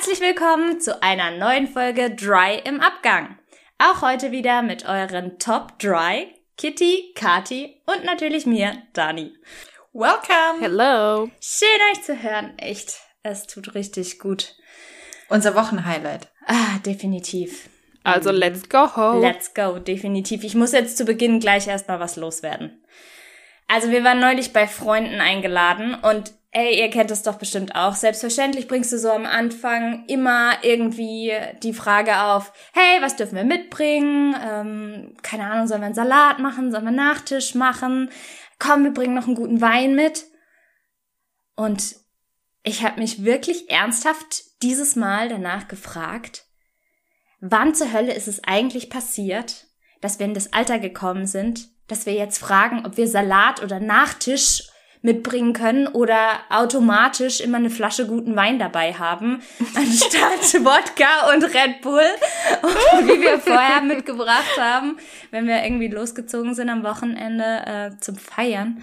Herzlich willkommen zu einer neuen Folge Dry im Abgang. Auch heute wieder mit euren Top Dry, Kitty, Kati und natürlich mir, Dani. Welcome! Hello! Schön euch zu hören, echt. Es tut richtig gut. Unser Wochenhighlight. Ah, definitiv. Also let's go home. Let's go, definitiv. Ich muss jetzt zu Beginn gleich erstmal was loswerden. Also wir waren neulich bei Freunden eingeladen und ey, ihr kennt es doch bestimmt auch. Selbstverständlich bringst du so am Anfang immer irgendwie die Frage auf, hey, was dürfen wir mitbringen? Ähm, keine Ahnung, sollen wir einen Salat machen? Sollen wir einen Nachtisch machen? Komm, wir bringen noch einen guten Wein mit. Und ich habe mich wirklich ernsthaft dieses Mal danach gefragt, wann zur Hölle ist es eigentlich passiert, dass wir in das Alter gekommen sind, dass wir jetzt fragen, ob wir Salat oder Nachtisch mitbringen können oder automatisch immer eine Flasche guten Wein dabei haben, anstatt Wodka und Red Bull, wie wir vorher mitgebracht haben, wenn wir irgendwie losgezogen sind am Wochenende äh, zum Feiern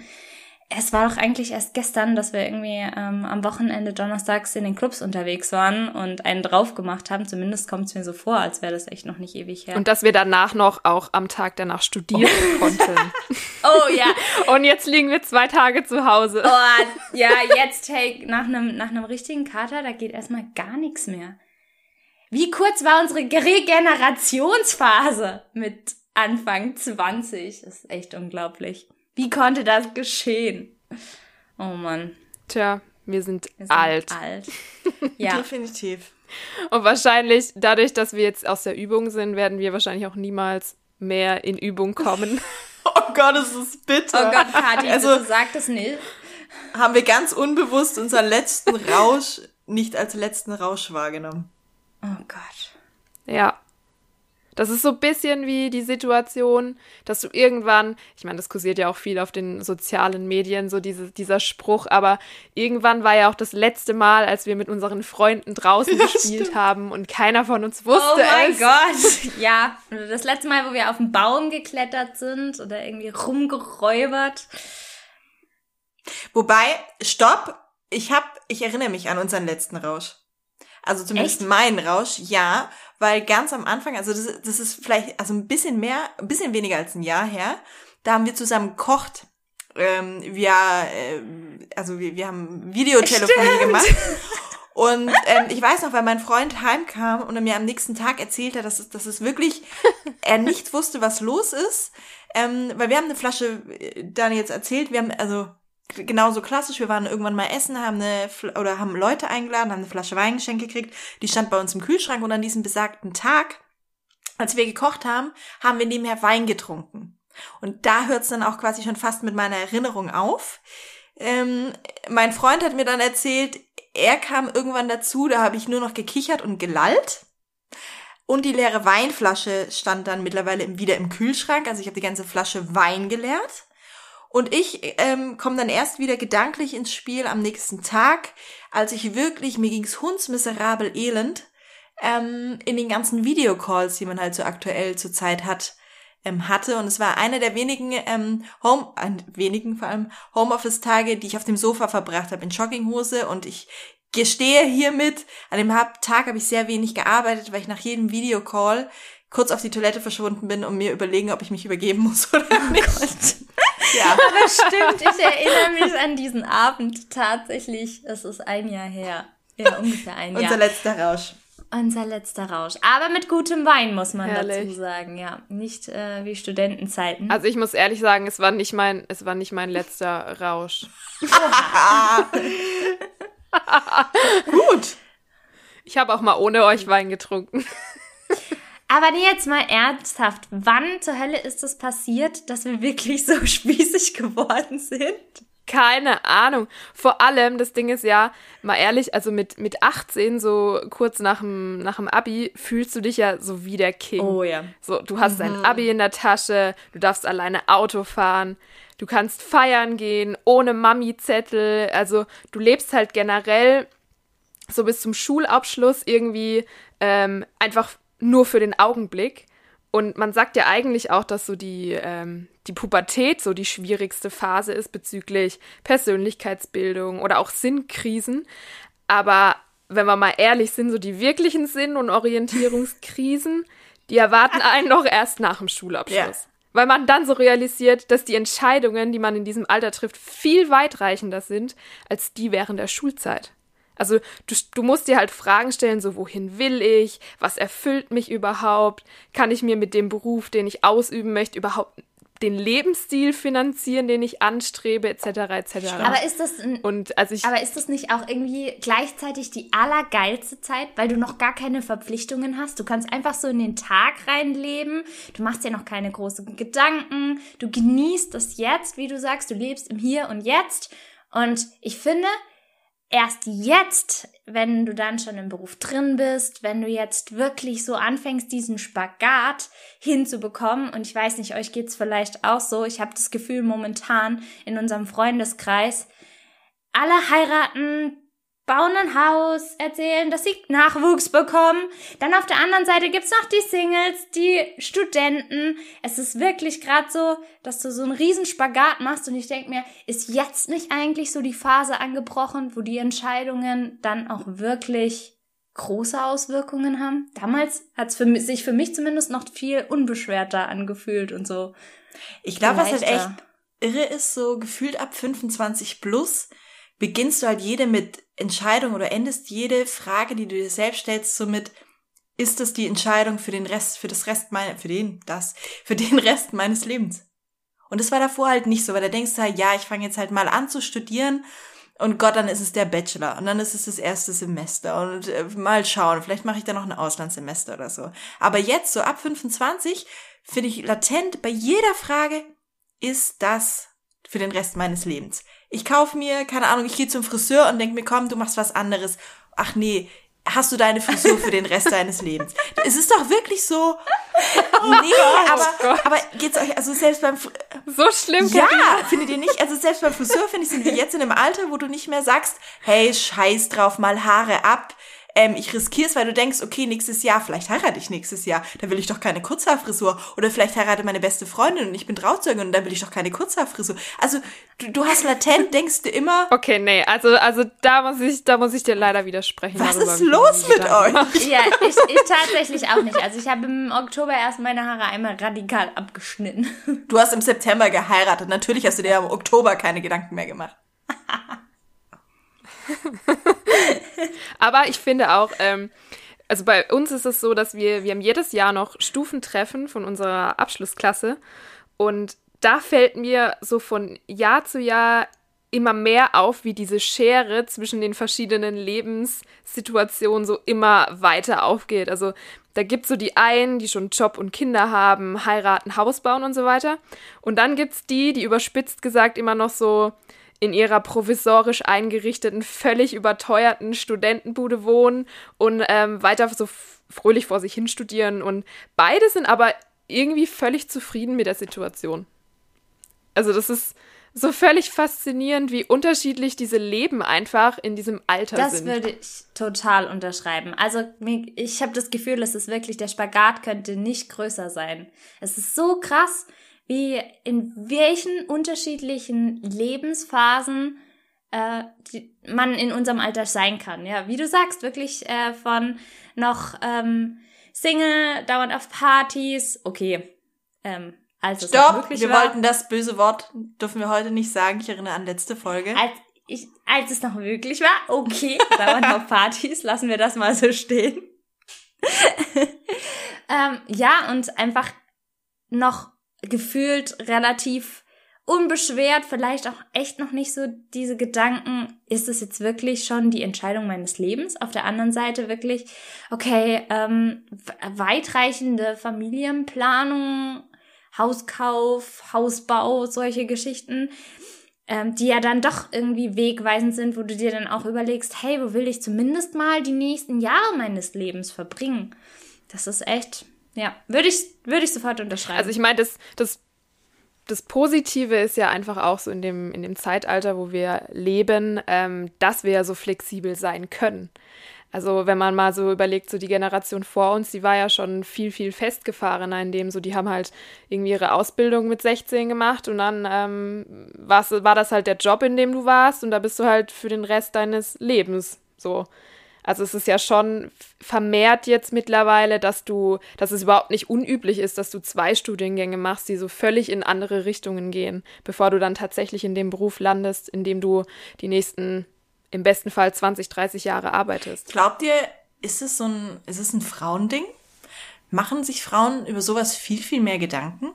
es war doch eigentlich erst gestern, dass wir irgendwie ähm, am Wochenende donnerstags in den Clubs unterwegs waren und einen drauf gemacht haben. Zumindest kommt es mir so vor, als wäre das echt noch nicht ewig her. Und dass wir danach noch auch am Tag danach studieren oh. konnten. oh ja. Und jetzt liegen wir zwei Tage zu Hause. Oh, ja, jetzt, hey, nach einem nach einem richtigen Kater, da geht erstmal gar nichts mehr. Wie kurz war unsere Regenerationsphase mit Anfang 20? Das ist echt unglaublich. Wie konnte das geschehen? Oh Mann. Tja, wir sind, wir sind alt. alt. Ja. Definitiv. Und wahrscheinlich, dadurch, dass wir jetzt aus der Übung sind, werden wir wahrscheinlich auch niemals mehr in Übung kommen. oh Gott, es ist bitter. Oh Gott, Kathi, also, bitte sag das nicht. Haben wir ganz unbewusst unseren letzten Rausch nicht als letzten Rausch wahrgenommen. Oh Gott. Ja. Das ist so ein bisschen wie die Situation, dass du irgendwann, ich meine, das kursiert ja auch viel auf den sozialen Medien, so diese, dieser Spruch, aber irgendwann war ja auch das letzte Mal, als wir mit unseren Freunden draußen ja, gespielt stimmt. haben und keiner von uns wusste oh mein es. Gott, ja. Das letzte Mal, wo wir auf den Baum geklettert sind oder irgendwie rumgeräubert. Wobei, stopp, ich hab, ich erinnere mich an unseren letzten Rausch. Also zumindest Echt? meinen Rausch, ja, weil ganz am Anfang, also das, das ist vielleicht, also ein bisschen mehr, ein bisschen weniger als ein Jahr her, da haben wir zusammen gekocht. Ähm, wir, äh, also wir, wir haben Videotelefonie gemacht. Und ähm, ich weiß noch, weil mein Freund heimkam und er mir am nächsten Tag erzählt hat, dass es, dass es wirklich, er nicht wusste, was los ist. Ähm, weil wir haben eine Flasche, äh, Dani jetzt erzählt, wir haben, also genauso klassisch. Wir waren irgendwann mal essen, haben eine oder haben Leute eingeladen, haben eine Flasche Wein geschenkt gekriegt. Die stand bei uns im Kühlschrank und an diesem besagten Tag, als wir gekocht haben, haben wir nebenher Wein getrunken. Und da hört es dann auch quasi schon fast mit meiner Erinnerung auf. Ähm, mein Freund hat mir dann erzählt, er kam irgendwann dazu, da habe ich nur noch gekichert und gelallt. Und die leere Weinflasche stand dann mittlerweile wieder im Kühlschrank. Also ich habe die ganze Flasche Wein geleert. Und ich ähm, komme dann erst wieder gedanklich ins Spiel am nächsten Tag, als ich wirklich, mir ging's hundsmiserabel elend, ähm, in den ganzen Videocalls, die man halt so aktuell zur Zeit hat, ähm, hatte. Und es war einer der wenigen ähm, Home, äh, wenigen vor allem Homeoffice-Tage, die ich auf dem Sofa verbracht habe in Jogginghose. Und ich gestehe hiermit, an dem Tag habe ich sehr wenig gearbeitet, weil ich nach jedem Videocall kurz auf die Toilette verschwunden bin und mir überlegen, ob ich mich übergeben muss oder nicht. Ja. Aber stimmt, ich erinnere mich an diesen Abend tatsächlich. Es ist ein Jahr her. Ja, ungefähr ein Jahr. Unser letzter Rausch. Unser letzter Rausch. Aber mit gutem Wein, muss man Herrlich. dazu sagen, ja. Nicht äh, wie Studentenzeiten. Also ich muss ehrlich sagen, es war nicht mein, es war nicht mein letzter Rausch. Gut. Ich habe auch mal ohne euch Wein getrunken. Aber jetzt mal ernsthaft, wann zur Hölle ist es passiert, dass wir wirklich so spießig geworden sind? Keine Ahnung. Vor allem, das Ding ist ja, mal ehrlich, also mit, mit 18, so kurz nach dem, nach dem Abi, fühlst du dich ja so wie der King. Oh ja. So, du hast mhm. dein Abi in der Tasche, du darfst alleine Auto fahren, du kannst feiern gehen, ohne Mami-Zettel. Also, du lebst halt generell so bis zum Schulabschluss irgendwie ähm, einfach nur für den Augenblick. Und man sagt ja eigentlich auch, dass so die, ähm, die Pubertät so die schwierigste Phase ist bezüglich Persönlichkeitsbildung oder auch Sinnkrisen. Aber wenn wir mal ehrlich sind, so die wirklichen Sinn- und Orientierungskrisen, die erwarten einen noch erst nach dem Schulabschluss. Ja. Weil man dann so realisiert, dass die Entscheidungen, die man in diesem Alter trifft, viel weitreichender sind als die während der Schulzeit. Also du, du musst dir halt Fragen stellen, so wohin will ich, was erfüllt mich überhaupt, kann ich mir mit dem Beruf, den ich ausüben möchte, überhaupt den Lebensstil finanzieren, den ich anstrebe, etc. etc. Aber ist das und also ich, aber ist das nicht auch irgendwie gleichzeitig die allergeilste Zeit, weil du noch gar keine Verpflichtungen hast? Du kannst einfach so in den Tag reinleben. Du machst dir noch keine großen Gedanken. Du genießt das jetzt, wie du sagst. Du lebst im Hier und Jetzt. Und ich finde, erst jetzt, wenn du dann schon im Beruf drin bist, wenn du jetzt wirklich so anfängst, diesen Spagat hinzubekommen, und ich weiß nicht, euch geht's vielleicht auch so, ich habe das Gefühl momentan in unserem Freundeskreis, alle heiraten bauen ein Haus, erzählen, dass sie Nachwuchs bekommen. Dann auf der anderen Seite gibt's noch die Singles, die Studenten. Es ist wirklich gerade so, dass du so einen riesen Spagat machst und ich denk mir, ist jetzt nicht eigentlich so die Phase angebrochen, wo die Entscheidungen dann auch wirklich große Auswirkungen haben? Damals hat's für mich, sich für mich zumindest noch viel unbeschwerter angefühlt und so. Ich glaube, was halt echt irre ist, so gefühlt ab 25 plus, beginnst du halt jede mit Entscheidung oder endest jede Frage, die du dir selbst stellst, so mit, ist das die Entscheidung für den Rest, für das Rest meiner, für den, das, für den Rest meines Lebens? Und das war davor halt nicht so, weil da denkst du halt, ja, ich fange jetzt halt mal an zu studieren und Gott, dann ist es der Bachelor und dann ist es das erste Semester und äh, mal schauen, vielleicht mache ich da noch ein Auslandssemester oder so. Aber jetzt, so ab 25, finde ich latent bei jeder Frage, ist das für den Rest meines Lebens? Ich kaufe mir, keine Ahnung, ich gehe zum Friseur und denke mir, komm, du machst was anderes. Ach nee, hast du deine Frisur für den Rest deines Lebens? Es ist doch wirklich so. Nee, oh aber, aber geht's euch, also selbst beim So schlimm, Ja, Karina. findet ihr nicht? Also selbst beim Friseur, finde ich, sind wir jetzt in einem Alter, wo du nicht mehr sagst, hey, scheiß drauf, mal Haare ab ähm, ich riskiere es, weil du denkst, okay, nächstes Jahr, vielleicht heirate ich nächstes Jahr, da will ich doch keine Kurzhaarfrisur. Oder vielleicht heirate meine beste Freundin und ich bin Trauzeugin und da will ich doch keine Kurzhaarfrisur. Also du, du hast latent, denkst du immer. Okay, nee, also, also da muss ich, da muss ich dir leider widersprechen. Was ist los mit euch? Ja, ich, ich tatsächlich auch nicht. Also ich habe im Oktober erst meine Haare einmal radikal abgeschnitten. Du hast im September geheiratet. Natürlich hast du dir im Oktober keine Gedanken mehr gemacht. Aber ich finde auch, ähm, also bei uns ist es so, dass wir, wir haben jedes Jahr noch Stufentreffen von unserer Abschlussklasse und da fällt mir so von Jahr zu Jahr immer mehr auf, wie diese Schere zwischen den verschiedenen Lebenssituationen so immer weiter aufgeht. Also da gibt es so die einen, die schon Job und Kinder haben, heiraten, Haus bauen und so weiter. Und dann gibt es die, die überspitzt gesagt immer noch so in ihrer provisorisch eingerichteten, völlig überteuerten Studentenbude wohnen und ähm, weiter so fröhlich vor sich hin studieren. Und beide sind aber irgendwie völlig zufrieden mit der Situation. Also das ist so völlig faszinierend, wie unterschiedlich diese Leben einfach in diesem Alter das sind. Das würde ich total unterschreiben. Also ich habe das Gefühl, es ist wirklich, der Spagat könnte nicht größer sein. Es ist so krass, wie in welchen unterschiedlichen Lebensphasen äh, die, man in unserem Alter sein kann. Ja, wie du sagst, wirklich äh, von noch ähm, Single, dauernd auf Partys. Okay, ähm, als es Stopp, wir war, wollten das böse Wort, dürfen wir heute nicht sagen. Ich erinnere an letzte Folge. Als, ich, als es noch möglich war, okay, dauernd auf Partys, lassen wir das mal so stehen. ähm, ja, und einfach noch gefühlt relativ unbeschwert, vielleicht auch echt noch nicht so diese Gedanken, ist es jetzt wirklich schon die Entscheidung meines Lebens? Auf der anderen Seite wirklich, okay, ähm, weitreichende Familienplanung, Hauskauf, Hausbau, solche Geschichten, ähm, die ja dann doch irgendwie wegweisend sind, wo du dir dann auch überlegst, hey, wo will ich zumindest mal die nächsten Jahre meines Lebens verbringen? Das ist echt ja, würde ich, würde ich sofort unterschreiben. Also ich meine, das, das, das Positive ist ja einfach auch so in dem, in dem Zeitalter, wo wir leben, ähm, dass wir ja so flexibel sein können. Also wenn man mal so überlegt, so die Generation vor uns, die war ja schon viel, viel festgefahrener in dem, so die haben halt irgendwie ihre Ausbildung mit 16 gemacht und dann ähm, war das halt der Job, in dem du warst und da bist du halt für den Rest deines Lebens so. Also es ist ja schon vermehrt jetzt mittlerweile, dass du, dass es überhaupt nicht unüblich ist, dass du zwei Studiengänge machst, die so völlig in andere Richtungen gehen, bevor du dann tatsächlich in dem Beruf landest, in dem du die nächsten, im besten Fall 20, 30 Jahre arbeitest. Glaubt ihr, ist es so ein, ist es ein Frauending? Machen sich Frauen über sowas viel, viel mehr Gedanken?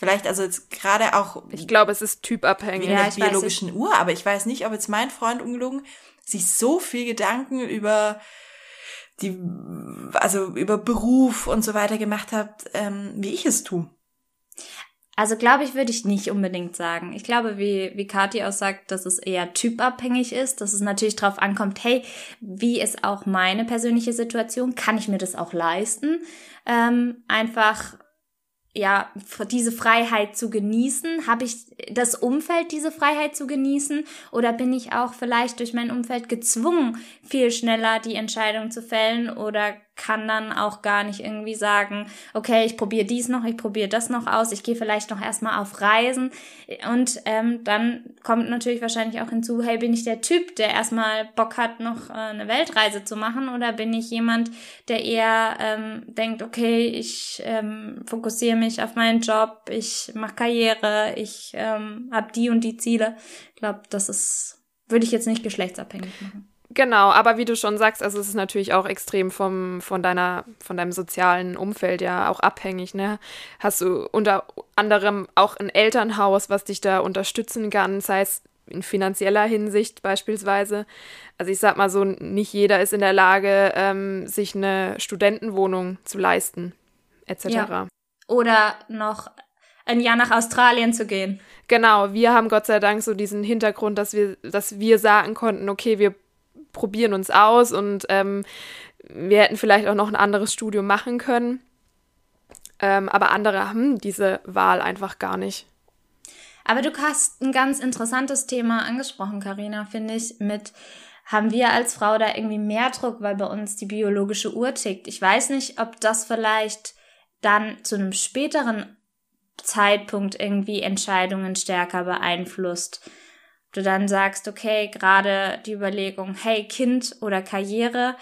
Vielleicht also jetzt gerade auch. Ich glaube, es ist typabhängig. Wie in der biologischen Uhr, aber ich weiß nicht, ob jetzt mein Freund ungelogen sich so viel Gedanken über die, also über Beruf und so weiter gemacht hat, ähm, wie ich es tue. Also glaube ich, würde ich nicht unbedingt sagen. Ich glaube, wie, wie Kathi auch sagt, dass es eher typabhängig ist, dass es natürlich darauf ankommt, hey, wie ist auch meine persönliche Situation? Kann ich mir das auch leisten? Ähm, einfach ja, diese Freiheit zu genießen? Habe ich das Umfeld, diese Freiheit zu genießen? Oder bin ich auch vielleicht durch mein Umfeld gezwungen, viel schneller die Entscheidung zu fällen? Oder kann dann auch gar nicht irgendwie sagen, okay, ich probiere dies noch, ich probiere das noch aus, ich gehe vielleicht noch erstmal auf Reisen. Und ähm, dann kommt natürlich wahrscheinlich auch hinzu, hey, bin ich der Typ, der erstmal Bock hat, noch äh, eine Weltreise zu machen? Oder bin ich jemand, der eher ähm, denkt, okay, ich ähm, fokussiere mich auf meinen Job, ich mache Karriere, ich ähm, habe die und die Ziele. Ich glaube, das ist, würde ich jetzt nicht geschlechtsabhängig machen. Genau, aber wie du schon sagst, also es ist natürlich auch extrem vom, von deiner, von deinem sozialen Umfeld ja auch abhängig, ne? Hast du unter anderem auch ein Elternhaus, was dich da unterstützen kann, sei es in finanzieller Hinsicht beispielsweise. Also ich sag mal so, nicht jeder ist in der Lage, ähm, sich eine Studentenwohnung zu leisten, etc. Ja. Oder noch ein Jahr nach Australien zu gehen. Genau, wir haben Gott sei Dank so diesen Hintergrund, dass wir, dass wir sagen konnten, okay, wir probieren uns aus und ähm, wir hätten vielleicht auch noch ein anderes Studium machen können. Ähm, aber andere haben diese Wahl einfach gar nicht. Aber du hast ein ganz interessantes Thema angesprochen, Karina, finde ich, mit haben wir als Frau da irgendwie mehr Druck, weil bei uns die biologische Uhr tickt. Ich weiß nicht, ob das vielleicht dann zu einem späteren Zeitpunkt irgendwie Entscheidungen stärker beeinflusst du dann sagst, okay, gerade die Überlegung, hey, Kind oder Karriere,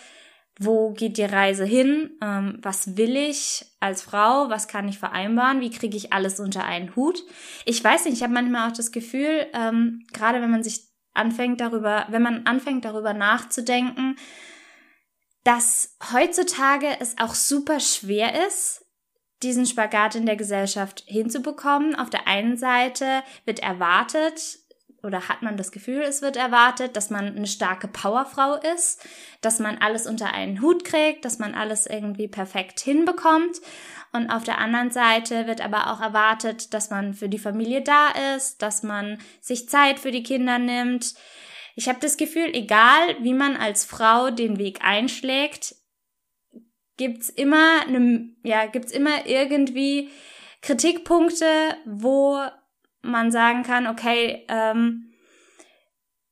wo geht die Reise hin? Ähm, was will ich als Frau? Was kann ich vereinbaren? Wie kriege ich alles unter einen Hut? Ich weiß nicht, ich habe manchmal auch das Gefühl, ähm, gerade wenn man sich anfängt darüber, wenn man anfängt darüber nachzudenken, dass heutzutage es auch super schwer ist, diesen Spagat in der Gesellschaft hinzubekommen. Auf der einen Seite wird erwartet, oder hat man das Gefühl, es wird erwartet, dass man eine starke Powerfrau ist, dass man alles unter einen Hut kriegt, dass man alles irgendwie perfekt hinbekommt. Und auf der anderen Seite wird aber auch erwartet, dass man für die Familie da ist, dass man sich Zeit für die Kinder nimmt. Ich habe das Gefühl, egal wie man als Frau den Weg einschlägt, gibt's immer eine, ja, immer irgendwie Kritikpunkte, wo man sagen kann, okay, ähm,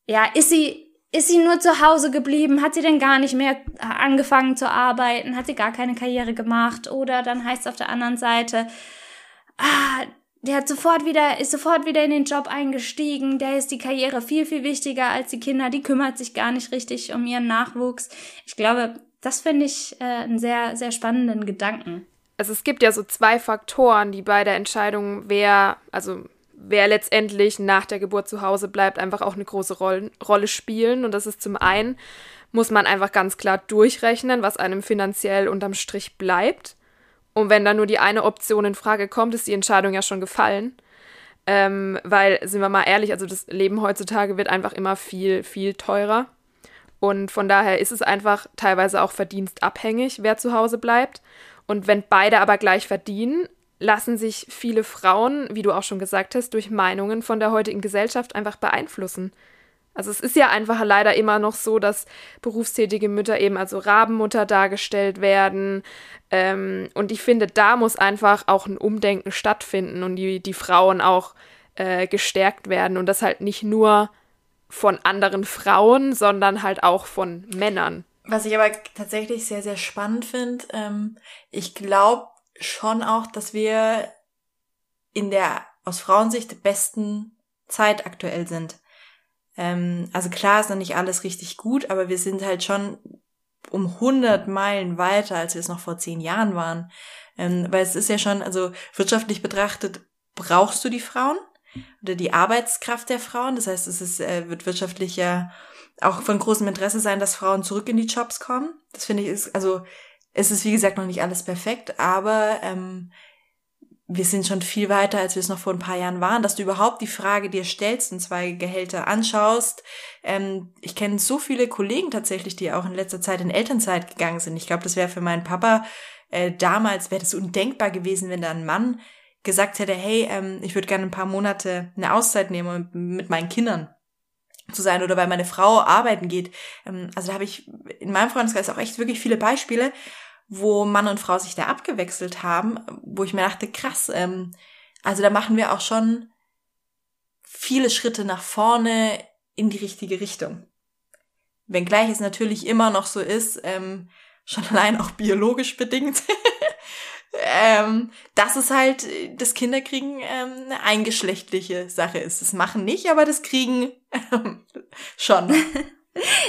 ja, ist sie, ist sie nur zu Hause geblieben? Hat sie denn gar nicht mehr angefangen zu arbeiten? Hat sie gar keine Karriere gemacht? Oder dann heißt es auf der anderen Seite, ah, der hat sofort wieder, ist sofort wieder in den Job eingestiegen, der ist die Karriere viel, viel wichtiger als die Kinder, die kümmert sich gar nicht richtig um ihren Nachwuchs. Ich glaube, das finde ich äh, einen sehr, sehr spannenden Gedanken. Also es gibt ja so zwei Faktoren, die bei der Entscheidung, wer, also wer letztendlich nach der Geburt zu Hause bleibt, einfach auch eine große Roll Rolle spielen. Und das ist zum einen, muss man einfach ganz klar durchrechnen, was einem finanziell unterm Strich bleibt. Und wenn dann nur die eine Option in Frage kommt, ist die Entscheidung ja schon gefallen. Ähm, weil, sind wir mal ehrlich, also das Leben heutzutage wird einfach immer viel, viel teurer. Und von daher ist es einfach teilweise auch verdienstabhängig, wer zu Hause bleibt. Und wenn beide aber gleich verdienen, lassen sich viele Frauen, wie du auch schon gesagt hast, durch Meinungen von der heutigen Gesellschaft einfach beeinflussen. Also es ist ja einfach leider immer noch so, dass berufstätige Mütter eben als Rabenmutter dargestellt werden. Ähm, und ich finde, da muss einfach auch ein Umdenken stattfinden und die, die Frauen auch äh, gestärkt werden. Und das halt nicht nur von anderen Frauen, sondern halt auch von Männern. Was ich aber tatsächlich sehr, sehr spannend finde, ähm, ich glaube, schon auch, dass wir in der aus Frauensicht besten Zeit aktuell sind. Ähm, also klar ist noch nicht alles richtig gut, aber wir sind halt schon um 100 Meilen weiter, als wir es noch vor zehn Jahren waren. Ähm, weil es ist ja schon, also wirtschaftlich betrachtet, brauchst du die Frauen oder die Arbeitskraft der Frauen. Das heißt, es ist, äh, wird wirtschaftlich ja auch von großem Interesse sein, dass Frauen zurück in die Jobs kommen. Das finde ich ist, also es ist wie gesagt noch nicht alles perfekt, aber ähm, wir sind schon viel weiter, als wir es noch vor ein paar Jahren waren, dass du überhaupt die Frage dir stellst und zwei Gehälter anschaust. Ähm, ich kenne so viele Kollegen tatsächlich, die auch in letzter Zeit in Elternzeit gegangen sind. Ich glaube, das wäre für meinen Papa äh, damals, wäre das undenkbar gewesen, wenn da ein Mann gesagt hätte, hey, ähm, ich würde gerne ein paar Monate eine Auszeit nehmen mit meinen Kindern zu sein oder weil meine Frau arbeiten geht. Ähm, also da habe ich in meinem Freundeskreis auch echt wirklich viele Beispiele, wo Mann und Frau sich da abgewechselt haben, wo ich mir dachte, krass, ähm, also da machen wir auch schon viele Schritte nach vorne in die richtige Richtung. Wenngleich es natürlich immer noch so ist, ähm, schon allein auch biologisch bedingt, ähm, dass es halt das Kinderkriegen ähm, eine eingeschlechtliche Sache ist. Das machen nicht, aber das Kriegen ähm, schon.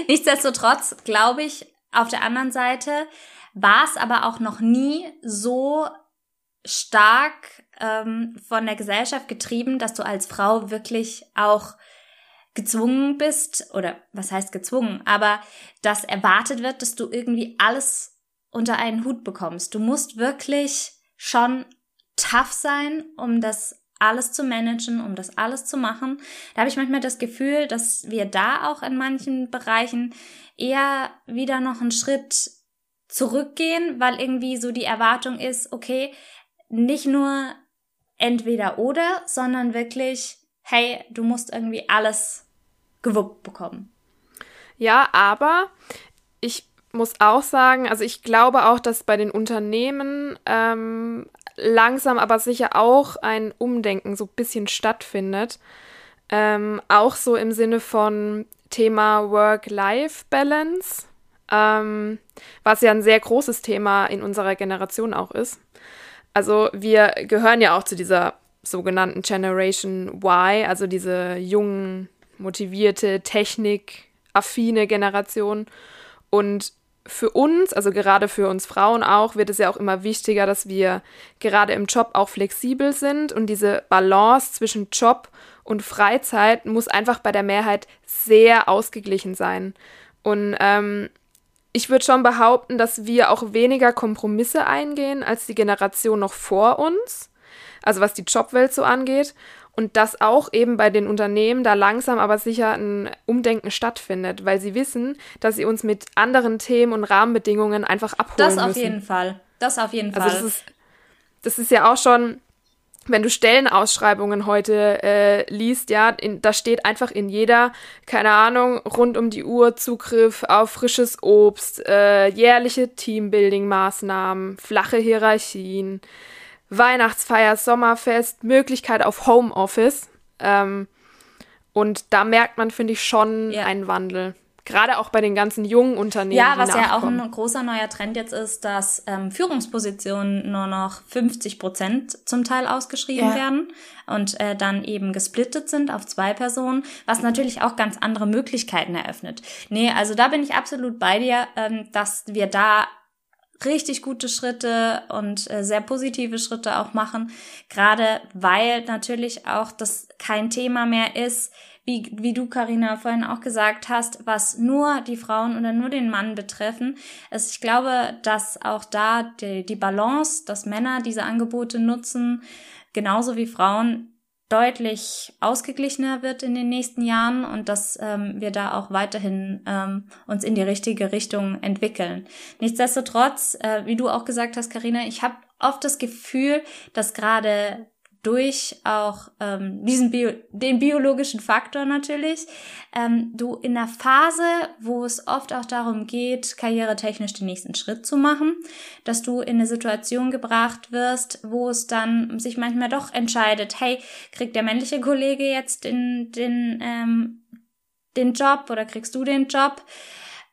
Nichtsdestotrotz glaube ich auf der anderen Seite, war es aber auch noch nie so stark ähm, von der Gesellschaft getrieben, dass du als Frau wirklich auch gezwungen bist, oder was heißt gezwungen, aber dass erwartet wird, dass du irgendwie alles unter einen Hut bekommst. Du musst wirklich schon tough sein, um das alles zu managen, um das alles zu machen. Da habe ich manchmal das Gefühl, dass wir da auch in manchen Bereichen eher wieder noch einen Schritt zurückgehen, weil irgendwie so die Erwartung ist, okay, nicht nur entweder oder, sondern wirklich, hey, du musst irgendwie alles gewuppt bekommen. Ja, aber ich muss auch sagen, also ich glaube auch, dass bei den Unternehmen ähm, langsam aber sicher auch ein Umdenken so ein bisschen stattfindet. Ähm, auch so im Sinne von Thema Work-Life-Balance ähm, was ja ein sehr großes Thema in unserer Generation auch ist. Also wir gehören ja auch zu dieser sogenannten Generation Y, also diese jungen, motivierte, technikaffine Generation. Und für uns, also gerade für uns Frauen auch, wird es ja auch immer wichtiger, dass wir gerade im Job auch flexibel sind und diese Balance zwischen Job und Freizeit muss einfach bei der Mehrheit sehr ausgeglichen sein. Und ähm, ich würde schon behaupten, dass wir auch weniger Kompromisse eingehen als die Generation noch vor uns, also was die Jobwelt so angeht. Und dass auch eben bei den Unternehmen da langsam aber sicher ein Umdenken stattfindet, weil sie wissen, dass sie uns mit anderen Themen und Rahmenbedingungen einfach abholen Das auf müssen. jeden Fall. Das auf jeden Fall. Also das ist, das ist ja auch schon wenn du Stellenausschreibungen heute äh, liest, ja, in, da steht einfach in jeder, keine Ahnung, rund um die Uhr Zugriff auf frisches Obst, äh, jährliche Teambuilding-Maßnahmen, flache Hierarchien, Weihnachtsfeier, Sommerfest, Möglichkeit auf Homeoffice. Ähm, und da merkt man, finde ich, schon ja. einen Wandel. Gerade auch bei den ganzen jungen Unternehmen. Ja, was ja auch ein großer neuer Trend jetzt ist, dass ähm, Führungspositionen nur noch 50 Prozent zum Teil ausgeschrieben ja. werden und äh, dann eben gesplittet sind auf zwei Personen, was natürlich auch ganz andere Möglichkeiten eröffnet. Nee, also da bin ich absolut bei dir, ähm, dass wir da richtig gute Schritte und äh, sehr positive Schritte auch machen, gerade weil natürlich auch das kein Thema mehr ist, wie, wie du, Karina vorhin auch gesagt hast, was nur die Frauen oder nur den Mann betreffen. Also ich glaube, dass auch da die, die Balance, dass Männer diese Angebote nutzen, genauso wie Frauen, deutlich ausgeglichener wird in den nächsten Jahren und dass ähm, wir da auch weiterhin ähm, uns in die richtige Richtung entwickeln. Nichtsdestotrotz, äh, wie du auch gesagt hast, Karina, ich habe oft das Gefühl, dass gerade durch auch ähm, diesen Bio den biologischen Faktor natürlich, ähm, du in der Phase, wo es oft auch darum geht, karrieretechnisch den nächsten Schritt zu machen, dass du in eine Situation gebracht wirst, wo es dann sich manchmal doch entscheidet, hey, kriegt der männliche Kollege jetzt den, den, ähm, den Job oder kriegst du den Job,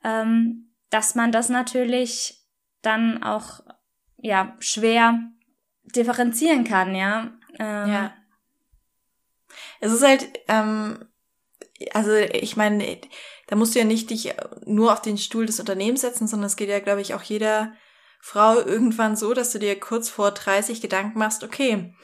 ähm, dass man das natürlich dann auch ja schwer differenzieren kann, ja. Ähm, ja. Es ist halt, ähm, also ich meine, da musst du ja nicht dich nur auf den Stuhl des Unternehmens setzen, sondern es geht ja, glaube ich, auch jeder Frau irgendwann so, dass du dir kurz vor 30 Gedanken machst, okay,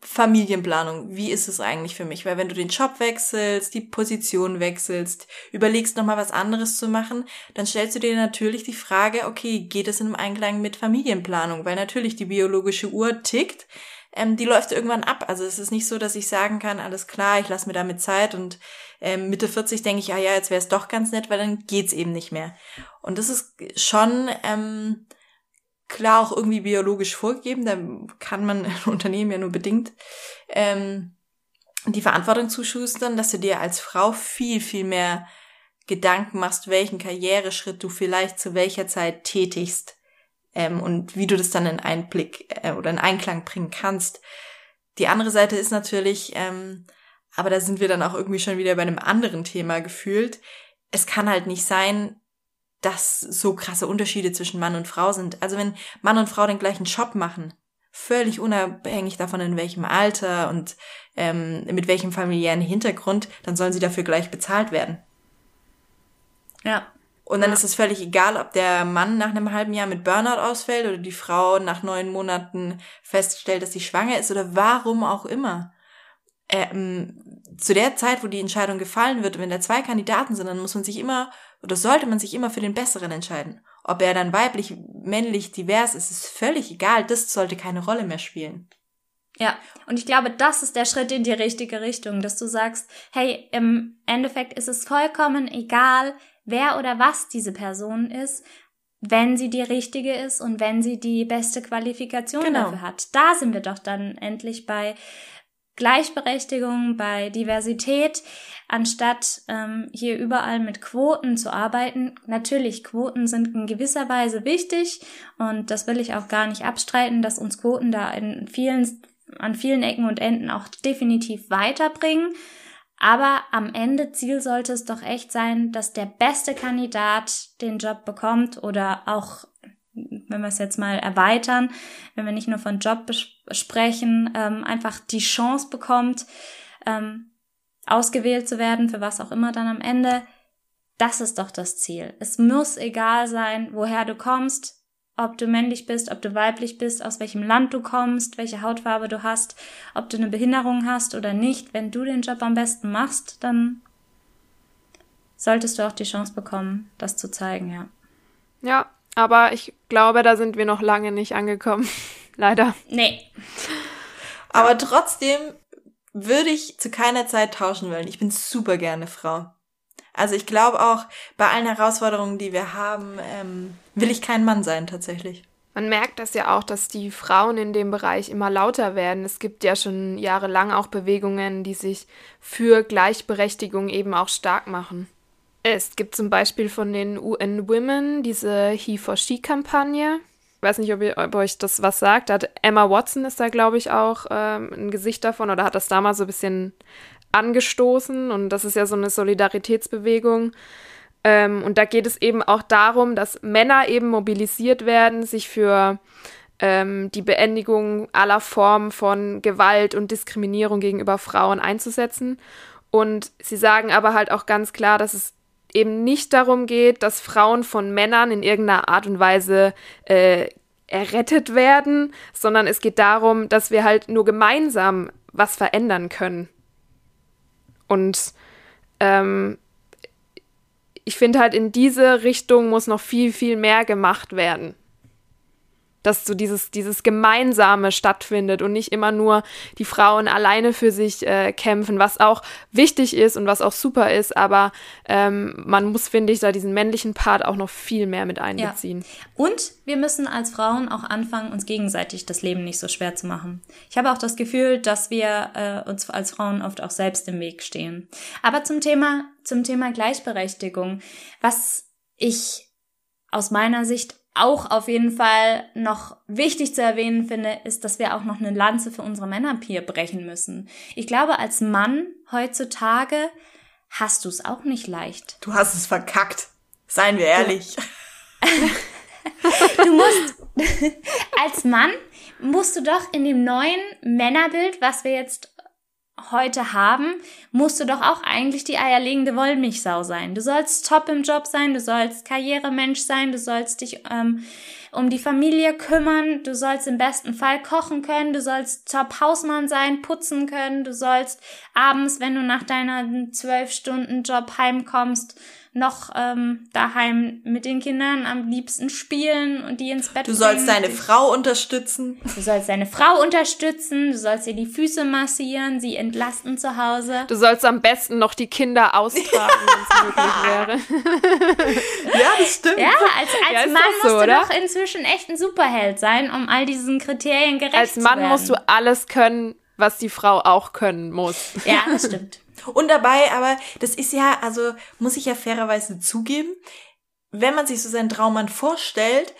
Familienplanung, wie ist es eigentlich für mich? Weil wenn du den Job wechselst, die Position wechselst, überlegst nochmal was anderes zu machen, dann stellst du dir natürlich die Frage, okay, geht es im Einklang mit Familienplanung? Weil natürlich die biologische Uhr tickt, ähm, die läuft irgendwann ab. Also es ist nicht so, dass ich sagen kann, alles klar, ich lasse mir damit Zeit und ähm, Mitte 40 denke ich, ja, ja, jetzt wäre es doch ganz nett, weil dann geht's eben nicht mehr. Und das ist schon ähm, klar auch irgendwie biologisch vorgegeben, da kann man ein Unternehmen ja nur bedingt ähm, die Verantwortung zuschustern, dass du dir als Frau viel, viel mehr Gedanken machst, welchen Karriereschritt du vielleicht zu welcher Zeit tätigst ähm, und wie du das dann in Einblick äh, oder in Einklang bringen kannst. Die andere Seite ist natürlich, ähm, aber da sind wir dann auch irgendwie schon wieder bei einem anderen Thema gefühlt. Es kann halt nicht sein, dass so krasse Unterschiede zwischen Mann und Frau sind. Also wenn Mann und Frau den gleichen Job machen, völlig unabhängig davon, in welchem Alter und ähm, mit welchem familiären Hintergrund, dann sollen sie dafür gleich bezahlt werden. Ja. Und dann ja. ist es völlig egal, ob der Mann nach einem halben Jahr mit Burnout ausfällt oder die Frau nach neun Monaten feststellt, dass sie schwanger ist oder warum auch immer. Ähm, zu der Zeit, wo die Entscheidung gefallen wird, wenn da zwei Kandidaten sind, dann muss man sich immer oder sollte man sich immer für den Besseren entscheiden. Ob er dann weiblich, männlich, divers ist, ist völlig egal. Das sollte keine Rolle mehr spielen. Ja, und ich glaube, das ist der Schritt in die richtige Richtung, dass du sagst, hey, im Endeffekt ist es vollkommen egal, wer oder was diese Person ist, wenn sie die richtige ist und wenn sie die beste Qualifikation genau. dafür hat. Da sind wir doch dann endlich bei Gleichberechtigung, bei Diversität, anstatt ähm, hier überall mit Quoten zu arbeiten. Natürlich, Quoten sind in gewisser Weise wichtig und das will ich auch gar nicht abstreiten, dass uns Quoten da in vielen, an vielen Ecken und Enden auch definitiv weiterbringen. Aber am Ende Ziel sollte es doch echt sein, dass der beste Kandidat den Job bekommt oder auch wenn wir es jetzt mal erweitern, wenn wir nicht nur von Job sprechen, ähm, einfach die Chance bekommt, ähm, ausgewählt zu werden, für was auch immer dann am Ende. Das ist doch das Ziel. Es muss egal sein, woher du kommst, ob du männlich bist, ob du weiblich bist, aus welchem Land du kommst, welche Hautfarbe du hast, ob du eine Behinderung hast oder nicht. Wenn du den Job am besten machst, dann solltest du auch die Chance bekommen, das zu zeigen, ja. Ja, aber ich glaube, da sind wir noch lange nicht angekommen. Leider. Nee. Aber trotzdem würde ich zu keiner Zeit tauschen wollen. Ich bin super gerne Frau. Also ich glaube auch, bei allen Herausforderungen, die wir haben, ähm, will ich kein Mann sein tatsächlich. Man merkt das ja auch, dass die Frauen in dem Bereich immer lauter werden. Es gibt ja schon jahrelang auch Bewegungen, die sich für Gleichberechtigung eben auch stark machen. Es gibt zum Beispiel von den UN Women diese He for She Kampagne. Ich weiß nicht, ob, ihr, ob euch das was sagt. Da Emma Watson ist da, glaube ich, auch ähm, ein Gesicht davon oder hat das damals so ein bisschen angestoßen. Und das ist ja so eine Solidaritätsbewegung. Ähm, und da geht es eben auch darum, dass Männer eben mobilisiert werden, sich für ähm, die Beendigung aller Formen von Gewalt und Diskriminierung gegenüber Frauen einzusetzen. Und sie sagen aber halt auch ganz klar, dass es eben nicht darum geht, dass Frauen von Männern in irgendeiner Art und Weise äh, errettet werden, sondern es geht darum, dass wir halt nur gemeinsam was verändern können. Und ähm, ich finde halt, in diese Richtung muss noch viel, viel mehr gemacht werden dass so dieses, dieses Gemeinsame stattfindet und nicht immer nur die Frauen alleine für sich äh, kämpfen, was auch wichtig ist und was auch super ist, aber ähm, man muss, finde ich, da diesen männlichen Part auch noch viel mehr mit einbeziehen. Ja. Und wir müssen als Frauen auch anfangen, uns gegenseitig das Leben nicht so schwer zu machen. Ich habe auch das Gefühl, dass wir äh, uns als Frauen oft auch selbst im Weg stehen. Aber zum Thema, zum Thema Gleichberechtigung, was ich aus meiner Sicht auch auf jeden Fall noch wichtig zu erwähnen finde, ist, dass wir auch noch eine Lanze für unsere Männer hier brechen müssen. Ich glaube, als Mann heutzutage hast du es auch nicht leicht. Du hast es verkackt. Seien wir ehrlich. du musst, als Mann musst du doch in dem neuen Männerbild, was wir jetzt heute haben, musst du doch auch eigentlich die eierlegende Wollmilchsau sein. Du sollst top im Job sein, du sollst Karrieremensch sein, du sollst dich ähm, um die Familie kümmern, du sollst im besten Fall kochen können, du sollst top Hausmann sein, putzen können, du sollst abends, wenn du nach deiner zwölf Stunden Job heimkommst, noch ähm, daheim mit den Kindern am liebsten spielen und die ins Bett Du sollst deine Frau unterstützen. Du sollst deine Frau unterstützen, du sollst ihr die Füße massieren, sie entlasten zu Hause. Du sollst am besten noch die Kinder austragen, wenn es möglich wäre. ja, das stimmt. Ja, als, als ja, Mann so, musst du oder? doch inzwischen echt ein Superheld sein, um all diesen Kriterien gerecht als zu werden. Als Mann musst du alles können, was die Frau auch können muss. Ja, das stimmt. Und dabei, aber das ist ja, also muss ich ja fairerweise zugeben, wenn man sich so seinen Traummann vorstellt,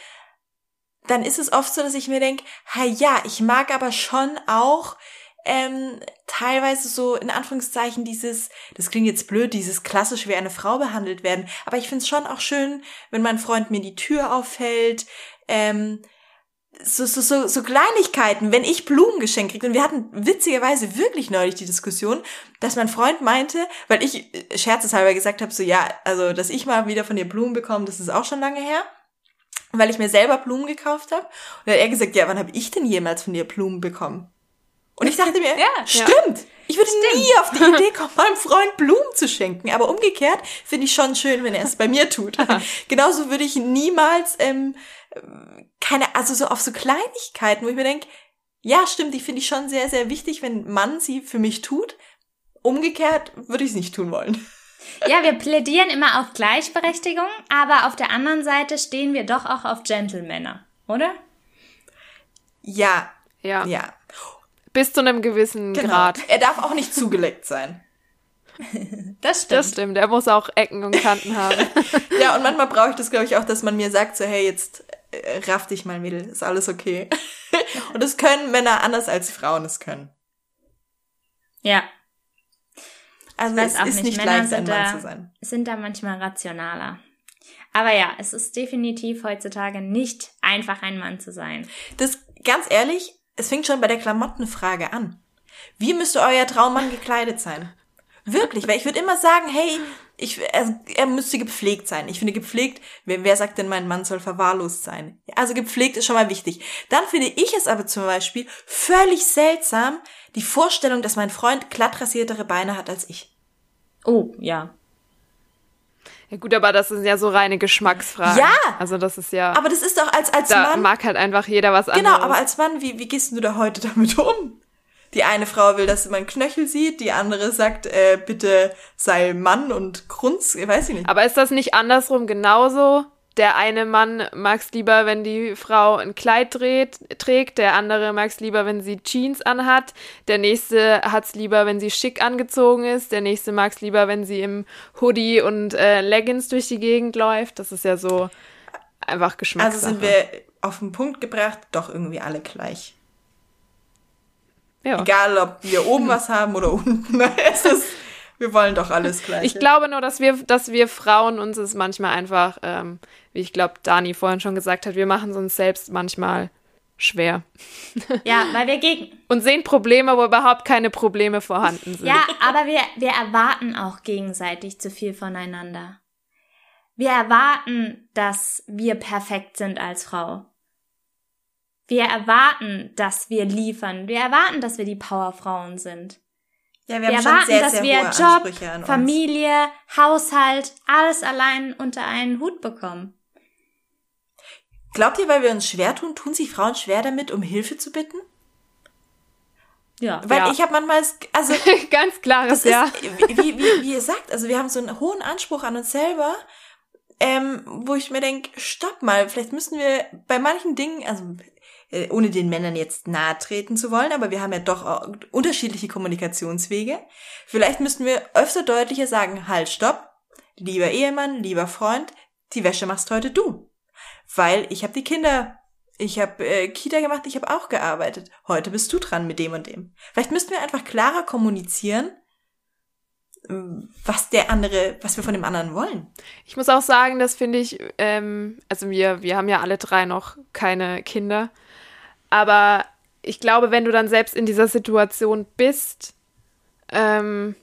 dann ist es oft so, dass ich mir denke, ha ja, ich mag aber schon auch ähm, teilweise so in Anführungszeichen dieses, das klingt jetzt blöd, dieses klassisch wie eine Frau behandelt werden, aber ich finde es schon auch schön, wenn mein Freund mir die Tür auffällt, ähm, so, so, so, so Kleinigkeiten, wenn ich Blumen geschenkt kriege, und wir hatten witzigerweise wirklich neulich die Diskussion, dass mein Freund meinte, weil ich äh, scherzeshalber gesagt habe, so ja, also dass ich mal wieder von dir Blumen bekomme, das ist auch schon lange her, weil ich mir selber Blumen gekauft habe. Und dann hat er gesagt, ja, wann habe ich denn jemals von dir Blumen bekommen? Und ich dachte mir, ja, stimmt. Ja. Ich würde Stimmt. nie auf die Idee kommen, meinem Freund Blumen zu schenken. Aber umgekehrt finde ich schon schön, wenn er es bei mir tut. Genauso würde ich niemals ähm, keine, also so auf so Kleinigkeiten, wo ich mir denke, ja, stimmt, die finde ich schon sehr, sehr wichtig, wenn Mann sie für mich tut. Umgekehrt würde ich es nicht tun wollen. Ja, wir plädieren immer auf Gleichberechtigung, aber auf der anderen Seite stehen wir doch auch auf Gentlemänner, oder? Ja. Ja. Ja. Bis zu einem gewissen genau. Grad. Er darf auch nicht zugeleckt sein. Das stimmt. Das stimmt. Er muss auch Ecken und Kanten haben. ja, und manchmal brauche ich das, glaube ich, auch, dass man mir sagt, so, hey, jetzt raff dich mal, Mädel, ist alles okay. und das können Männer anders als Frauen es können. Ja. Also es ist nicht, nicht Männer leicht, ein Mann da, zu sein. Sind da manchmal rationaler. Aber ja, es ist definitiv heutzutage nicht einfach, ein Mann zu sein. Das, ganz ehrlich, es fängt schon bei der Klamottenfrage an. Wie müsste euer Traummann gekleidet sein? Wirklich, weil ich würde immer sagen, hey, ich, er, er müsste gepflegt sein. Ich finde gepflegt, wer, wer sagt denn, mein Mann soll verwahrlost sein? Also gepflegt ist schon mal wichtig. Dann finde ich es aber zum Beispiel völlig seltsam, die Vorstellung, dass mein Freund glatt rasiertere Beine hat als ich. Oh, ja. Ja gut, aber das sind ja so reine Geschmacksfragen. Ja. Also das ist ja. Aber das ist doch als als da Mann. mag halt einfach jeder was genau, anderes. Genau, aber als Mann, wie wie gehst du da heute damit um? Die eine Frau will, dass man Knöchel sieht, die andere sagt, äh, bitte sei Mann und Grunz, weiß ich nicht. Aber ist das nicht andersrum genauso? Der eine Mann mag's lieber, wenn die Frau ein Kleid dreht, trägt, der andere mag's lieber, wenn sie Jeans anhat, der nächste hat's lieber, wenn sie schick angezogen ist, der nächste mag's lieber, wenn sie im Hoodie und äh, Leggings durch die Gegend läuft. Das ist ja so einfach Geschmackssache. Also sind wir auf den Punkt gebracht, doch irgendwie alle gleich. Ja. Egal, ob wir oben was haben oder unten. es ist, wir wollen doch alles gleich. Ich glaube nur, dass wir, dass wir Frauen uns es manchmal einfach, ähm, wie ich glaube, Dani vorhin schon gesagt hat, wir machen es uns selbst manchmal schwer. Ja, weil wir gegen. Und sehen Probleme, wo überhaupt keine Probleme vorhanden sind. Ja, aber wir, wir erwarten auch gegenseitig zu viel voneinander. Wir erwarten, dass wir perfekt sind als Frau. Wir erwarten, dass wir liefern. Wir erwarten, dass wir die Powerfrauen sind. Ja, wir, wir haben erwarten, sehr, dass wir Job, Familie, Haushalt, alles allein unter einen Hut bekommen. Glaubt ihr, weil wir uns schwer tun, tun sich Frauen schwer damit, um Hilfe zu bitten? Ja. Weil ja. ich habe manchmal, also ganz klares Ja. wie, wie, wie ihr sagt, also wir haben so einen hohen Anspruch an uns selber, ähm, wo ich mir denke, stopp mal, vielleicht müssen wir bei manchen Dingen, also ohne den Männern jetzt nahe treten zu wollen, aber wir haben ja doch unterschiedliche Kommunikationswege. Vielleicht müssten wir öfter deutlicher sagen, halt, stopp, lieber Ehemann, lieber Freund, die Wäsche machst heute du. Weil ich habe die Kinder, ich habe äh, Kita gemacht, ich habe auch gearbeitet. Heute bist du dran mit dem und dem. Vielleicht müssten wir einfach klarer kommunizieren, was der andere, was wir von dem anderen wollen. Ich muss auch sagen, das finde ich, ähm, also wir, wir haben ja alle drei noch keine Kinder. Aber ich glaube, wenn du dann selbst in dieser Situation bist, Ähm,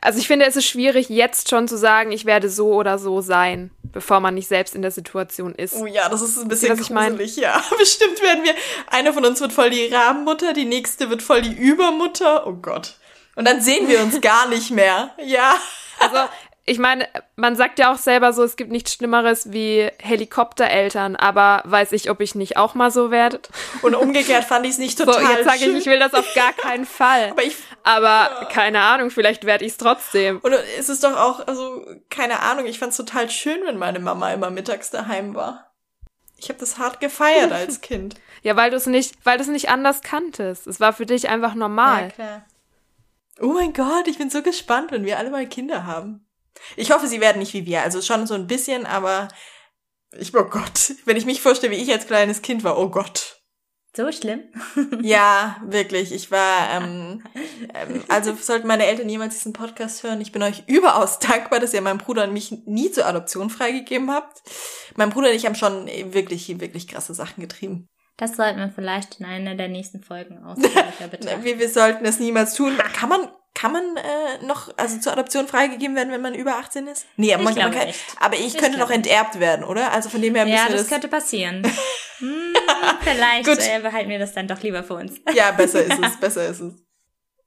also ich finde, es ist schwierig, jetzt schon zu sagen, ich werde so oder so sein, bevor man nicht selbst in der Situation ist. Oh ja, das ist ein bisschen mein? gruselig, ja. Bestimmt werden wir, eine von uns wird voll die Rabenmutter, die nächste wird voll die Übermutter. Oh Gott. Und dann sehen wir uns gar nicht mehr. Ja. Also ich meine, man sagt ja auch selber so, es gibt nichts Schlimmeres wie Helikoptereltern, aber weiß ich, ob ich nicht auch mal so werde. Und umgekehrt fand ich es nicht total So, jetzt sage ich, ich will das auf gar keinen Fall. Aber ich, Aber keine Ahnung, vielleicht werde ich es trotzdem. und es ist doch auch, also, keine Ahnung, ich fand es total schön, wenn meine Mama immer mittags daheim war. Ich habe das hart gefeiert als Kind. Ja, weil du es nicht, weil du es nicht anders kanntest. Es war für dich einfach normal. klar. Oh mein Gott, ich bin so gespannt, wenn wir alle mal Kinder haben. Ich hoffe, sie werden nicht wie wir. Also schon so ein bisschen, aber ich, oh Gott, wenn ich mich vorstelle, wie ich als kleines Kind war, oh Gott. So schlimm. Ja, wirklich. Ich war, ähm, ähm, also sollten meine Eltern jemals diesen Podcast hören, ich bin euch überaus dankbar, dass ihr meinem Bruder und mich nie zur Adoption freigegeben habt. Mein Bruder und ich haben schon wirklich, wirklich krasse Sachen getrieben. Das sollten wir vielleicht in einer der nächsten Folgen ausführlicher betrachten. Wir, wir sollten es niemals tun. Kann man, kann man äh, noch, also zur Adoption freigegeben werden, wenn man über 18 ist? Nee, aber, man, glaube man kann, nicht. aber ich, Ich könnte noch enterbt werden, oder? Also von dem her Ja, das das, könnte passieren. Hm, vielleicht Gut. äh, behalten wir das dann doch lieber für uns. Ja, besser ist es, besser ist es.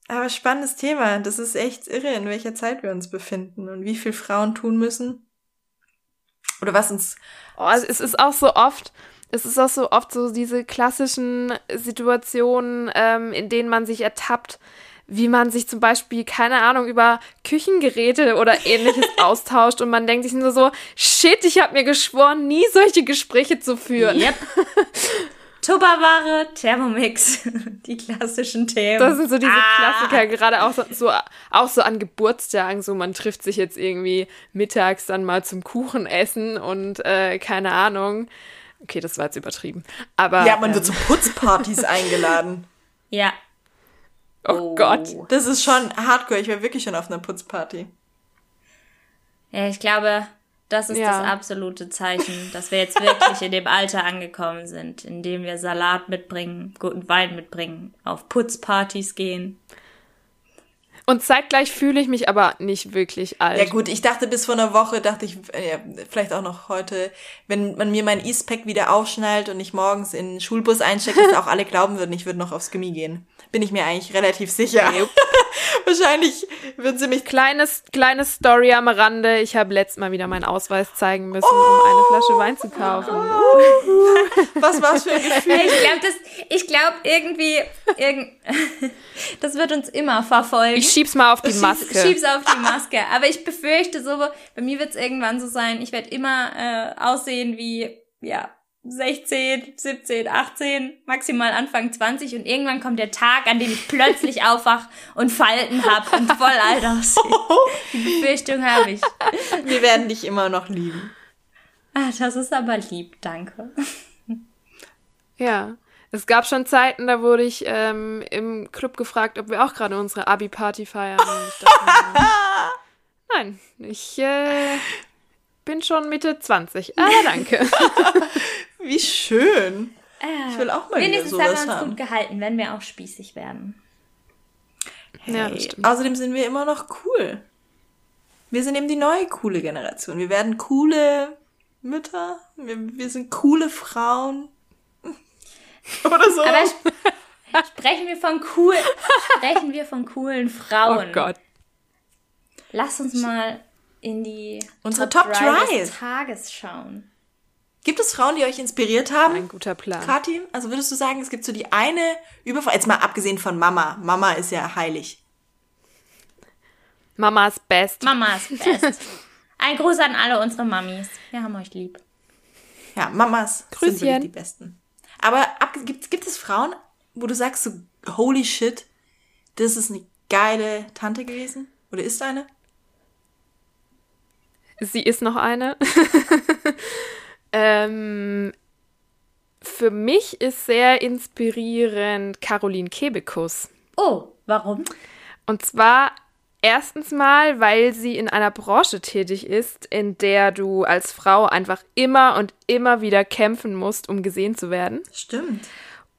Aber spannendes Thema. Das ist echt irre, in welcher Zeit wir uns befinden und wie viel Frauen tun müssen. Oder was uns. Oh, also es ist auch so oft, es ist auch so oft so diese klassischen Situationen, ähm, in denen man sich ertappt, wie man sich zum Beispiel, keine Ahnung, über Küchengeräte oder ähnliches austauscht und man denkt sich nur so, shit, ich habe mir geschworen, nie solche Gespräche zu führen. Yep. Tupperware, Thermomix, die klassischen Themen. Das sind so diese Ah. Klassiker, gerade auch so, so, auch so an Geburtstagen, so man trifft sich jetzt irgendwie mittags dann mal zum Kuchen essen und äh, keine Ahnung. Okay, das war jetzt übertrieben. Aber Ja, man ähm, wird zu Putzpartys eingeladen. Ja. Oh Gott. Das ist schon hardcore. Ich war wirklich schon auf einer Putzparty. Ja, ich glaube, das ist Ja. das absolute Zeichen, dass wir jetzt wirklich in dem Alter angekommen sind, in dem wir Salat mitbringen, guten Wein mitbringen, auf Putzpartys gehen. Und zeitgleich fühle ich mich aber nicht wirklich alt. Ja gut, ich dachte bis vor einer Woche, dachte ich, äh, ja, vielleicht auch noch heute, wenn man mir mein E-Spec wieder aufschnallt und ich morgens in den Schulbus einstecke, dass auch alle glauben würden, ich würde noch aufs Gimmi gehen. Bin ich mir eigentlich relativ sicher. Wahrscheinlich würden sie mich Kleines, kleine Story am Rande. Ich habe letztes Mal wieder meinen Ausweis zeigen müssen, um eine Flasche Wein zu kaufen. Was war's für ein Gefühl? Ich glaube, das, ich glaube irgendwie, irgend, das wird uns immer verfolgen. Ich schieb's mal auf die Maske. Schieb's auf die Maske. Aber ich befürchte so, bei mir wird's irgendwann so sein, ich werde immer äh, aussehen wie, ja, 16, 17, 18, maximal Anfang 20 und irgendwann kommt der Tag, an dem ich plötzlich aufwach und Falten hab und voll alt aussehe. Die Befürchtung habe ich. Wir werden dich immer noch lieben. Ah, das ist aber lieb, danke. Ja. Es gab schon Zeiten, da wurde ich ähm, im Club gefragt, ob wir auch gerade unsere Abi-Party feiern. Dachte Nein, ich äh, bin schon Mitte 20. Aber danke. Wie schön. Ich will auch mal wieder Wenigstens haben wir sowas uns haben. gut gehalten, wenn wir auch spießig werden. Ja, Hey, stimmt. Außerdem sind wir immer noch cool. Wir sind eben die neue coole Generation. Wir werden coole Mütter. Wir, wir sind coole Frauen. Oder so. Aber sp sprechen wir von cool, sprechen wir von coolen Frauen. Oh Gott. Lass uns mal in die Unsere Top Drei Drive. des Tages schauen. Gibt es Frauen, die euch inspiriert haben? Ein guter Plan. Kathi, also würdest du sagen, es gibt so die eine Überfrau, jetzt mal abgesehen von Mama. Mama ist ja heilig. Mamas Best. Mamas best. Ein Gruß an alle unsere Mamis. Wir haben euch lieb. Ja, Mamas sind Grüßchen. wirklich die besten. Aber ab, gibt, gibt es Frauen, wo du sagst so, holy shit, das ist eine geile Tante gewesen? Oder ist eine? Sie ist noch eine. ähm, für mich ist sehr inspirierend Caroline Kebekus. Oh, warum? Und zwar erstens mal, weil sie in einer Branche tätig ist, in der du als Frau einfach immer und immer wieder kämpfen musst, um gesehen zu werden. Stimmt.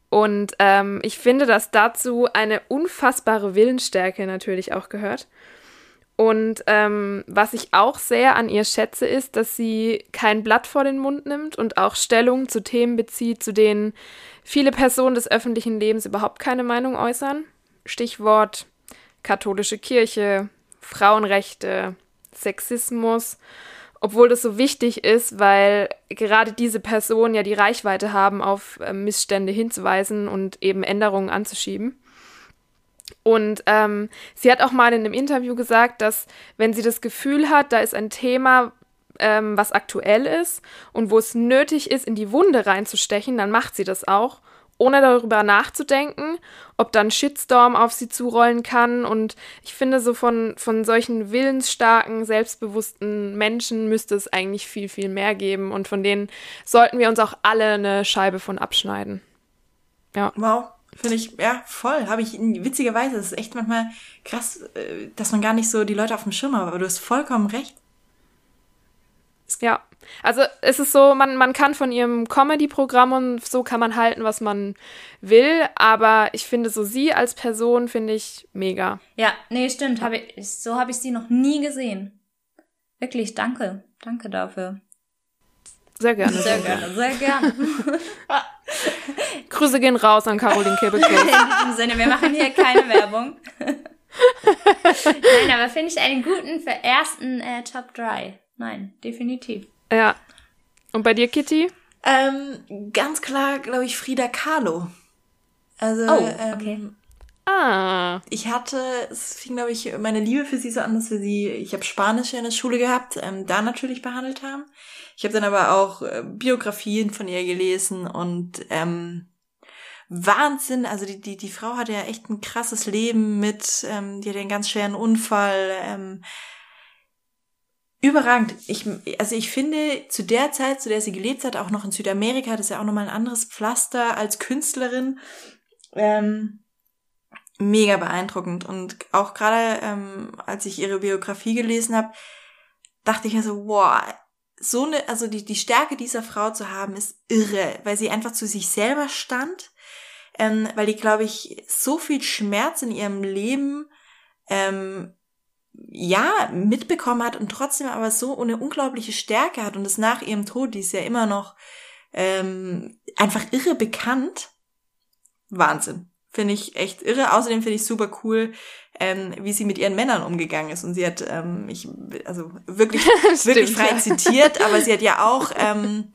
Und ähm, ich finde, dass dazu eine unfassbare Willensstärke natürlich auch gehört. Und ähm, was ich auch sehr an ihr schätze, ist, dass sie kein Blatt vor den Mund nimmt und auch Stellung zu Themen bezieht, zu denen viele Personen des öffentlichen Lebens überhaupt keine Meinung äußern. Stichwort katholische Kirche, Frauenrechte, Sexismus, obwohl das so wichtig ist, weil gerade diese Personen ja die Reichweite haben, auf äh, Missstände hinzuweisen und eben Änderungen anzuschieben. Und ähm, sie hat auch mal in einem Interview gesagt, dass wenn sie das Gefühl hat, da ist ein Thema, ähm, was aktuell ist und wo es nötig ist, in die Wunde reinzustechen, dann macht sie das auch ohne darüber nachzudenken, ob dann Shitstorm auf sie zurollen kann. Und ich finde, so von, von solchen willensstarken, selbstbewussten Menschen müsste es eigentlich viel, viel mehr geben. Und von denen sollten wir uns auch alle eine Scheibe von abschneiden. Ja. Wow. Finde ich, ja, voll. Habe ich, witzigerweise, es ist echt manchmal krass, äh, dass man gar nicht so die Leute auf dem Schirm hat, aber du hast vollkommen recht. Ja, also es ist so, man, man kann von ihrem Comedy-Programm und so kann man halten, was man will, aber ich finde so sie als Person finde ich mega. Ja, nee, stimmt. Hab ich, so habe ich sie noch nie gesehen. Wirklich, danke. Danke dafür. Sehr gerne. Sehr, sehr gerne, sehr gerne. Grüße gehen raus an Caroline Kebekus. In diesem Sinne, wir machen hier keine Werbung. Nein, aber finde ich einen guten für ersten äh, Top 3. Nein, definitiv. Ja. Und bei dir, Kitty? Ähm, ganz klar, glaube ich, Frida Kahlo. Also, oh, okay. Ähm, ah. Ich hatte, es fing, glaube ich, meine Liebe für sie so an, dass wir sie, ich habe Spanisch in der Schule gehabt, ähm, da natürlich behandelt haben. Ich habe dann aber auch äh, Biografien von ihr gelesen und ähm, Wahnsinn, also die, die, die Frau hatte ja echt ein krasses Leben mit, ähm, die hatte einen ganz schweren Unfall, ähm, Überragend. Ich, also ich finde, zu der Zeit, zu der sie gelebt hat, auch noch in Südamerika, das ist ja auch nochmal ein anderes Pflaster als Künstlerin, ähm, mega beeindruckend. Und auch gerade, ähm, als ich ihre Biografie gelesen habe, dachte ich mir so, wow, so eine, also die, die Stärke dieser Frau zu haben, ist irre, weil sie einfach zu sich selber stand, ähm, weil die, glaube ich, so viel Schmerz in ihrem Leben ähm, ja, mitbekommen hat und trotzdem aber so eine unglaubliche Stärke hat und es nach ihrem Tod, die ist ja immer noch ähm, einfach irre bekannt. Wahnsinn. Finde ich echt irre. Außerdem finde ich super cool, ähm, wie sie mit ihren Männern umgegangen ist. Und sie hat, ähm, ich, also wirklich, wirklich frei zitiert, aber sie hat ja auch ähm,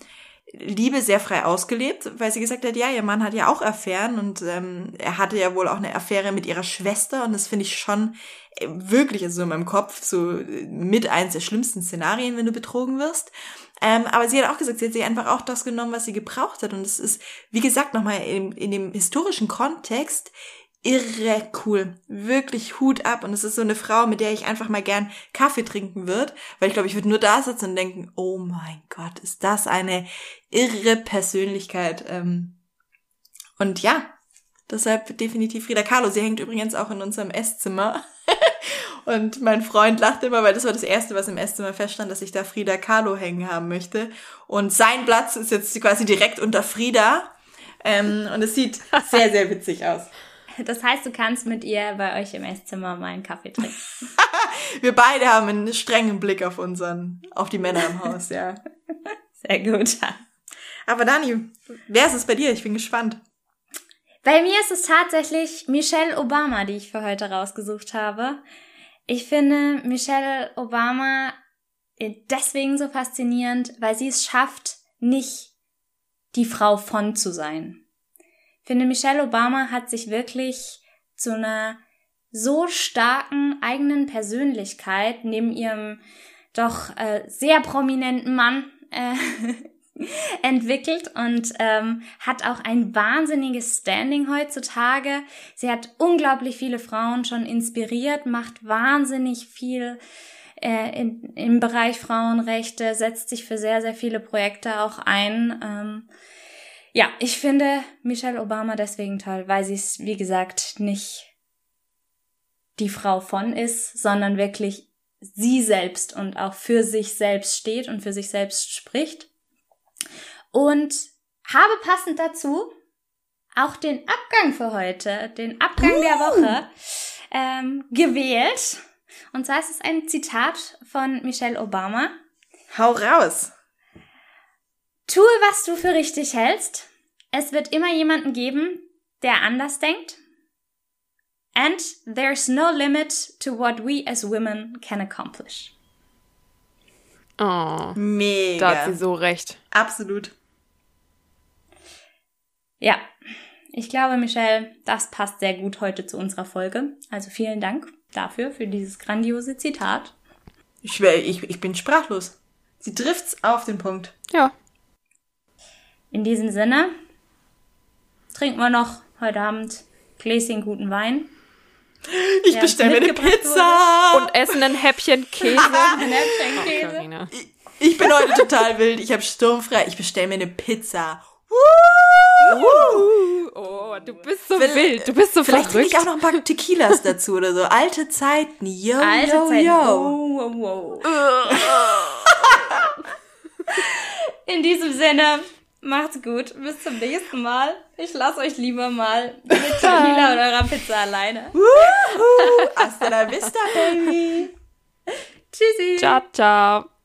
Liebe sehr frei ausgelebt, weil sie gesagt hat, ja, ihr Mann hat ja auch Affären und ähm, er hatte ja wohl auch eine Affäre mit ihrer Schwester und das finde ich schon äh, wirklich also in meinem Kopf so mit eins der schlimmsten Szenarien, wenn du betrogen wirst. Ähm, aber sie hat auch gesagt, sie hat sich einfach auch das genommen, was sie gebraucht hat und es ist, wie gesagt, nochmal in, in dem historischen Kontext irre cool. Wirklich Hut ab. Und es ist so eine Frau, mit der ich einfach mal gern Kaffee trinken würde, weil ich glaube, ich würde nur da sitzen und denken, oh mein Gott, ist das eine irre Persönlichkeit. Ähm. Und ja, deshalb definitiv Frida Kahlo. Sie hängt übrigens auch in unserem Esszimmer. und mein Freund lacht immer, weil das war das Erste, was im Esszimmer feststand, dass ich da Frida Kahlo hängen haben möchte. Und sein Platz ist jetzt quasi direkt unter Frida. Ähm, und es sieht sehr, sehr witzig aus. Das heißt, du kannst mit ihr bei euch im Esszimmer mal einen Kaffee trinken. Wir beide haben einen strengen Blick auf unseren, auf die Männer im Haus, ja. Sehr gut. Aber Dani, wer ist es bei dir? Ich bin gespannt. Bei mir ist es tatsächlich Michelle Obama, die ich für heute rausgesucht habe. Ich finde Michelle Obama deswegen so faszinierend, weil sie es schafft, nicht die Frau von zu sein. Finde, Michelle Obama hat sich wirklich zu einer so starken eigenen Persönlichkeit neben ihrem doch äh, sehr prominenten Mann äh, entwickelt und ähm, hat auch ein wahnsinniges Standing heutzutage. Sie hat unglaublich viele Frauen schon inspiriert, macht wahnsinnig viel äh, in, im Bereich Frauenrechte, setzt sich für sehr, sehr viele Projekte auch ein. Ähm, ja, ich finde Michelle Obama deswegen toll, weil sie es, wie gesagt, nicht die Frau von ist, sondern wirklich sie selbst und auch für sich selbst steht und für sich selbst spricht. Und habe passend dazu auch den Abgang für heute, den Abgang uh. der Woche ähm, gewählt. Und zwar ist es ein Zitat von Michelle Obama. Hau raus! Tue, was du für richtig hältst. Es wird immer jemanden geben, der anders denkt. And there's no limit to what we as women can accomplish. Oh. Mega. Da hat sie so recht. Absolut. Ja, ich glaube, Michelle, das passt sehr gut heute zu unserer Folge. Also vielen Dank dafür, für dieses grandiose Zitat. Ich, ich, ich bin sprachlos. Sie trifft's auf den Punkt. Ja. In diesem Sinne trinken wir noch heute Abend Gläschen guten Wein. Ich bestelle mir eine Pizza. Wurde. Und essen ein Häppchen Käse. ein Häppchen Käse. Oh, ich, bin heute total wild. Ich habe sturmfrei. Ich bestelle mir eine Pizza. Uh, oh, du bist so Will, wild. Du bist so vielleicht verrückt. Vielleicht ich auch noch ein paar Tequilas dazu oder so. Alte Zeiten. Yo, Alte yo, Zeiten. yo. Oh, oh, oh. In diesem Sinne, macht's gut. Bis zum nächsten Mal. Ich lasse euch lieber mal mit Tequila und eurer Pizza alleine. Hasta la vista, baby. Tschüssi. Ciao, ciao.